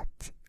not.